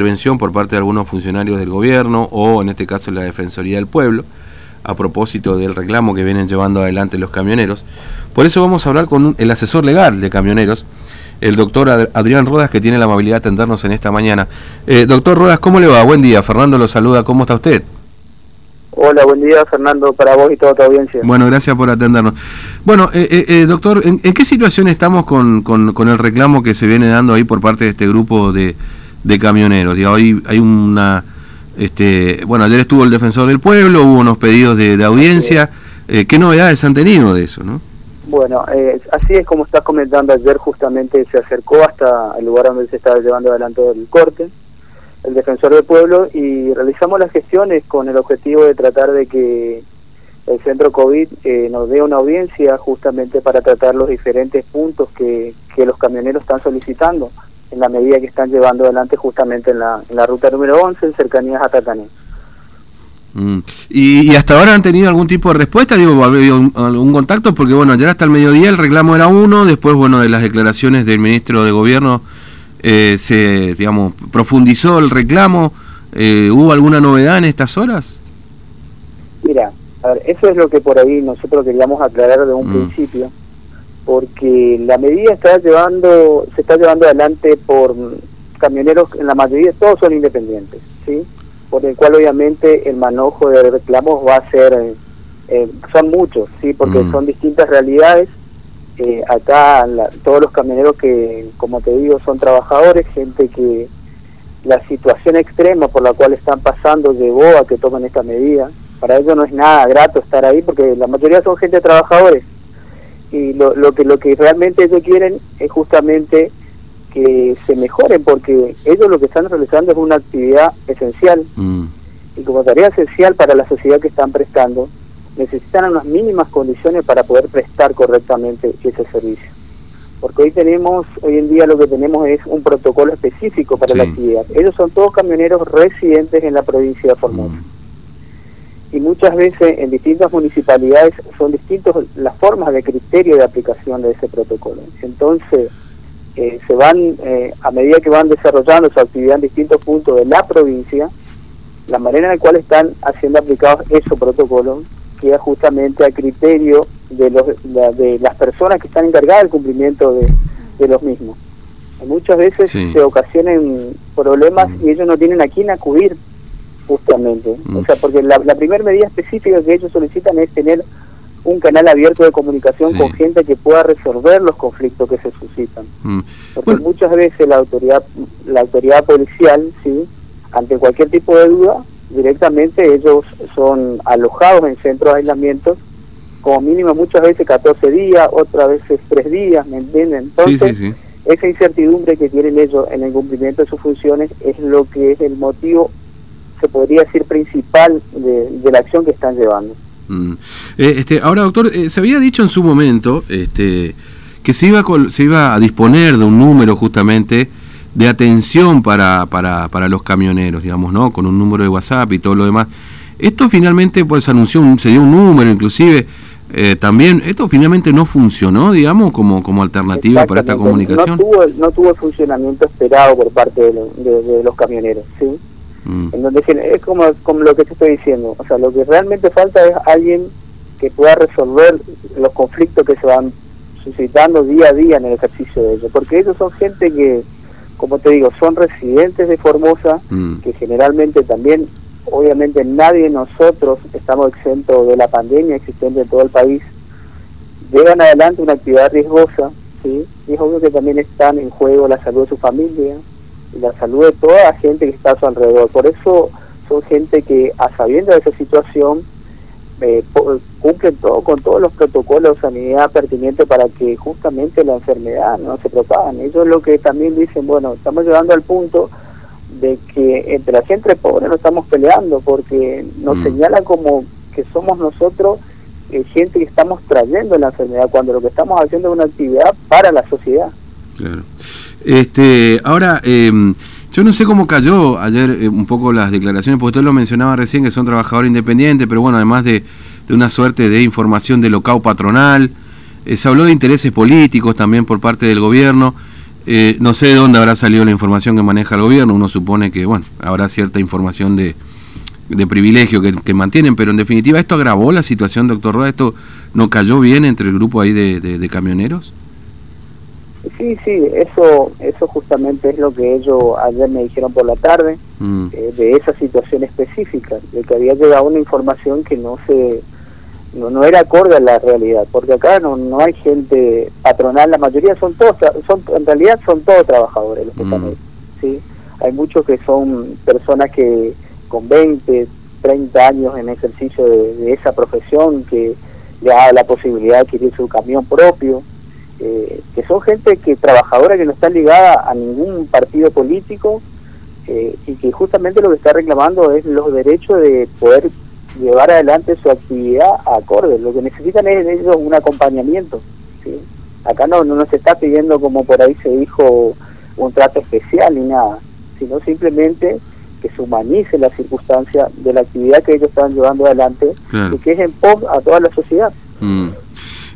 intervención por parte de algunos funcionarios del gobierno o en este caso la Defensoría del Pueblo a propósito del reclamo que vienen llevando adelante los camioneros. Por eso vamos a hablar con el asesor legal de camioneros, el doctor Adrián Rodas, que tiene la amabilidad de atendernos en esta mañana. Eh, doctor Rodas, ¿cómo le va? Buen día. Fernando lo saluda. ¿Cómo está usted? Hola, buen día Fernando, para vos y toda tu audiencia. Bueno, gracias por atendernos. Bueno, eh, eh, eh doctor, ¿en, qué situación estamos con, con, con el reclamo que se viene dando ahí por parte de este grupo de de camioneros. Digo, hay, hay una... Este, bueno, ayer estuvo el defensor del pueblo, hubo unos pedidos de, audiencia. Eh, ¿Qué novedades han tenido de eso? no Bueno, eh, así es como estás comentando ayer, justamente se acercó hasta el lugar donde se estaba llevando adelante el corte, el defensor del pueblo, y realizamos las gestiones con el objetivo de tratar de que el centro COVID eh, nos dé una audiencia justamente para tratar los diferentes puntos que, que los camioneros están solicitando en la medida que están llevando adelante justamente en la, en la ruta número 11, en cercanías a Tacané. Mm. ¿Y, hasta ahora han tenido algún tipo de respuesta? Digo, ¿había algún contacto? Porque bueno, ayer hasta el mediodía el reclamo era uno, después bueno, de las declaraciones del ministro de Gobierno eh, se, digamos, profundizó el reclamo. Eh, ¿Hubo alguna novedad en estas horas? Mira, a ver, eso es lo que por ahí nosotros queríamos aclarar de un mm. principio porque la medida está llevando, se está llevando adelante por camioneros, en la mayoría todos son independientes, ¿sí? Por el cual obviamente el manojo de reclamos va a ser, eh, son muchos, ¿sí? Porque mm. son distintas realidades. Eh, acá todos los camioneros que, como te digo, son trabajadores, gente que la situación extrema por la cual están pasando llevó a que tomen esta medida. Para ellos no es nada grato estar ahí porque la mayoría son gente trabajadores y lo, lo que lo que realmente ellos quieren es justamente que se mejoren porque ellos lo que están realizando es una actividad esencial. Mm. y como tarea esencial para la sociedad que están prestando necesitan unas mínimas condiciones para poder prestar correctamente ese servicio. Porque hoy tenemos hoy en día lo que tenemos es un protocolo específico para la actividad. Ellos son todos camioneros residentes en la provincia de Formosa. Mm y muchas veces en distintas municipalidades son distintas las formas de criterio de aplicación de ese protocolo. Entonces, eh, se van, eh, a medida que van desarrollando su actividad en distintos puntos de la provincia, la manera en la cual están haciendo aplicados esos protocolos queda justamente a criterio de, los, de las personas que están encargadas del cumplimiento de, los mismos. muchas veces se ocasionan problemas y ellos no tienen a quién acudir justamente. O sea, porque la, primera medida específica que ellos solicitan es tener un canal abierto de comunicación con gente que pueda resolver los conflictos que se suscitan. Mm. Porque muchas veces la autoridad la autoridad policial, sí, ante cualquier tipo de duda, directamente ellos son alojados en centros de aislamiento como mínimo muchas veces 14 días, otras veces 3 días, ¿me entienden? Entonces, esa incertidumbre que tienen ellos en el cumplimiento de sus funciones es lo que es el motivo se podría decir, principal de, la acción que están llevando. Mm. Eh, este, ahora, doctor, eh, se había dicho en su momento este, que se iba, se iba a disponer de un número justamente de atención para, para, para los camioneros, digamos, ¿no? Con un número de WhatsApp y todo lo demás. Esto finalmente pues anunció, se dio un número inclusive, eh, también, esto finalmente no funcionó, digamos, como, como alternativa para esta comunicación. No tuvo, no tuvo el funcionamiento esperado por parte de, de los camioneros, ¿sí? Mm. En donde es como, como lo que te estoy diciendo, o sea, lo que realmente falta es alguien que pueda resolver los conflictos que se van suscitando día a día en el ejercicio de ellos, porque ellos son gente que, como te digo, son residentes de Formosa, mm. que generalmente también, obviamente nadie de nosotros estamos exentos de la pandemia existente en todo el país, llevan adelante una actividad riesgosa, ¿sí? y es obvio que también están en juego la salud de su familia, la salud de toda la gente que está a su alrededor. Por eso son gente que, a sabiendo de esa situación, eh, cumplen todo con todos los protocolos de sanidad pertinentes para que justamente la enfermedad no se propague. Ellos lo que también dicen, bueno, estamos llegando al punto de que entre la gente pobre no estamos peleando porque nos mm. señala como que somos nosotros eh, gente que estamos trayendo la enfermedad cuando lo que estamos haciendo es una actividad para la sociedad. Claro. Este, ahora, em, yo no sé cómo cayó ayer eh, un poco las declaraciones, porque usted lo mencionaba recién que son trabajadores independientes, pero bueno, además de, una suerte de información de locao patronal, eh, se habló de intereses políticos también por parte del gobierno. Eh, no sé de dónde habrá salido la información que maneja el gobierno, uno supone que, bueno, habrá cierta información de, de privilegio que, mantienen, pero en definitiva, ¿esto agravó la situación, doctor Roa? ¿Esto no cayó bien entre el grupo ahí de, camioneros? Sí, sí, eso, eso justamente es lo que ellos ayer me dijeron por la tarde, mm. eh, de esa situación específica, de que había llegado una información que no se no, no era acorde a la realidad, porque acá no, no hay gente patronal, la mayoría son todos, son en realidad son todos trabajadores los que están mm. ahí, ¿sí? Hay muchos que son personas que con 20, 30 años en ejercicio de, esa profesión, que le da la posibilidad de adquirir su camión propio, eh, que son gente que trabajadora que no está ligada a ningún partido político eh, y que justamente lo que está reclamando es los derechos de poder llevar adelante su actividad acorde. Lo que necesitan es ellos un acompañamiento. ¿sí? Acá no, no se está pidiendo, como por ahí se dijo, un trato especial ni nada, sino simplemente que se humanice la circunstancia de la actividad que ellos están llevando adelante y que es en pos a toda la sociedad. Mm.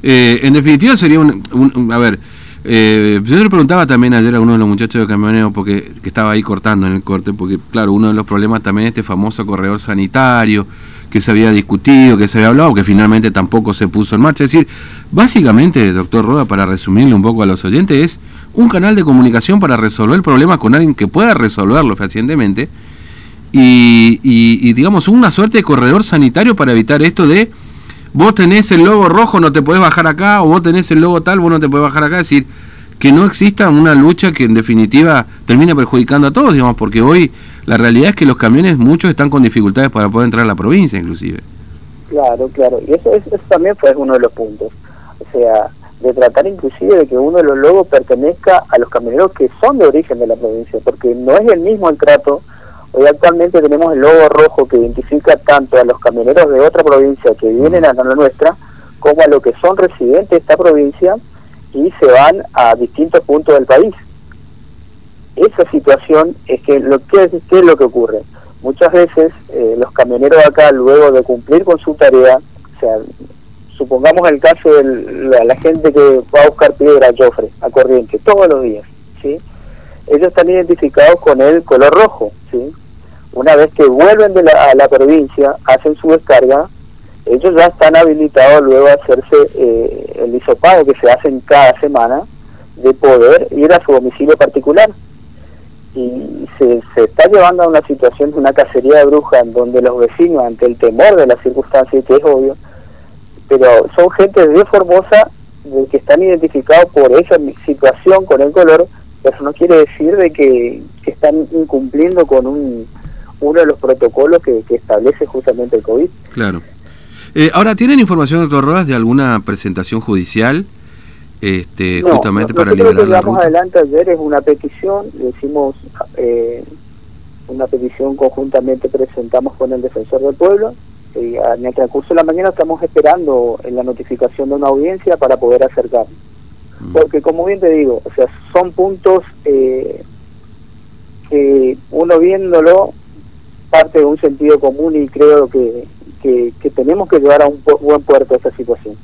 Eh, en definitiva sería un, a ver, eh, yo le preguntaba también ayer a uno de los muchachos de camioneo porque que estaba ahí cortando en el corte, porque claro, uno de los problemas también es este famoso corredor sanitario, que se había discutido, que se había hablado, que finalmente tampoco se puso en marcha. Es decir, básicamente, doctor Roda, para resumirle un poco a los oyentes, es un canal de comunicación para resolver el problema con alguien que pueda resolverlo fehacientemente y, y, digamos, una suerte de corredor sanitario para evitar esto de vos tenés el logo rojo, no te podés bajar acá, o vos tenés el logo tal, vos no te podés bajar acá. Es decir, que no exista una lucha que en definitiva termine perjudicando a todos, digamos, porque hoy la realidad es que los camiones, muchos están con dificultades para poder entrar a la provincia, inclusive. Claro, claro, y eso, eso también fue uno de los puntos. O sea, de tratar inclusive de que uno de los logos pertenezca a los camioneros que son de origen de la provincia, porque no es el mismo el trato. Hoy actualmente tenemos el logo rojo que identifica tanto a los camioneros de otra provincia que vienen a la nuestra, como a los que son residentes de esta provincia y se van a distintos puntos del país. Esa situación es que lo que es, ¿qué es lo que ocurre muchas veces eh, los camioneros acá luego de cumplir con su tarea o sea supongamos el caso de la, gente que va a buscar piedra a a corriente todos los días sí ellos están identificados con el color rojo sí una vez que vuelven de la, a la provincia hacen su descarga ellos ya están habilitados luego a hacerse eh, el hisopado que se hacen cada semana de poder ir a su domicilio particular. Y se, está llevando a una situación de una cacería de brujas en donde los vecinos, ante el temor de las circunstancias, que es obvio, pero son gente de Formosa de que están identificados por esa situación con el color, eso no quiere decir de que, están incumpliendo con un, uno de los protocolos que, establece justamente el COVID. Claro. Eh, ahora, ¿tienen información, doctor Rodas, de alguna presentación judicial? este, justamente para liberar lo que llevamos adelante ayer es una petición, le hicimos eh, una petición conjuntamente presentamos con el defensor del pueblo y en el transcurso de la mañana estamos esperando en la notificación de una audiencia para poder acercar mm. porque como bien te digo o sea son puntos eh, que uno viéndolo parte de un sentido común y creo que, que, que tenemos que llevar a un buen puerto esa situación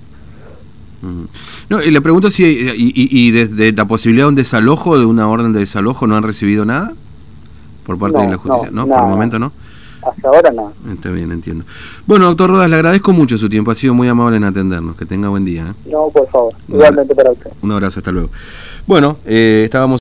no, y le pregunto si, y, desde la posibilidad de un desalojo, de una orden de desalojo, ¿no han recibido nada? Por parte de la justicia, ¿no? Por el momento no. Hasta ahora no. Está bien, entiendo. Bueno, doctor Rodas, le agradezco mucho su tiempo, ha sido muy amable en atendernos. Que tenga buen día. ¿eh? No, por favor, igualmente para usted. Un abrazo, hasta luego. Bueno, eh, estábamos.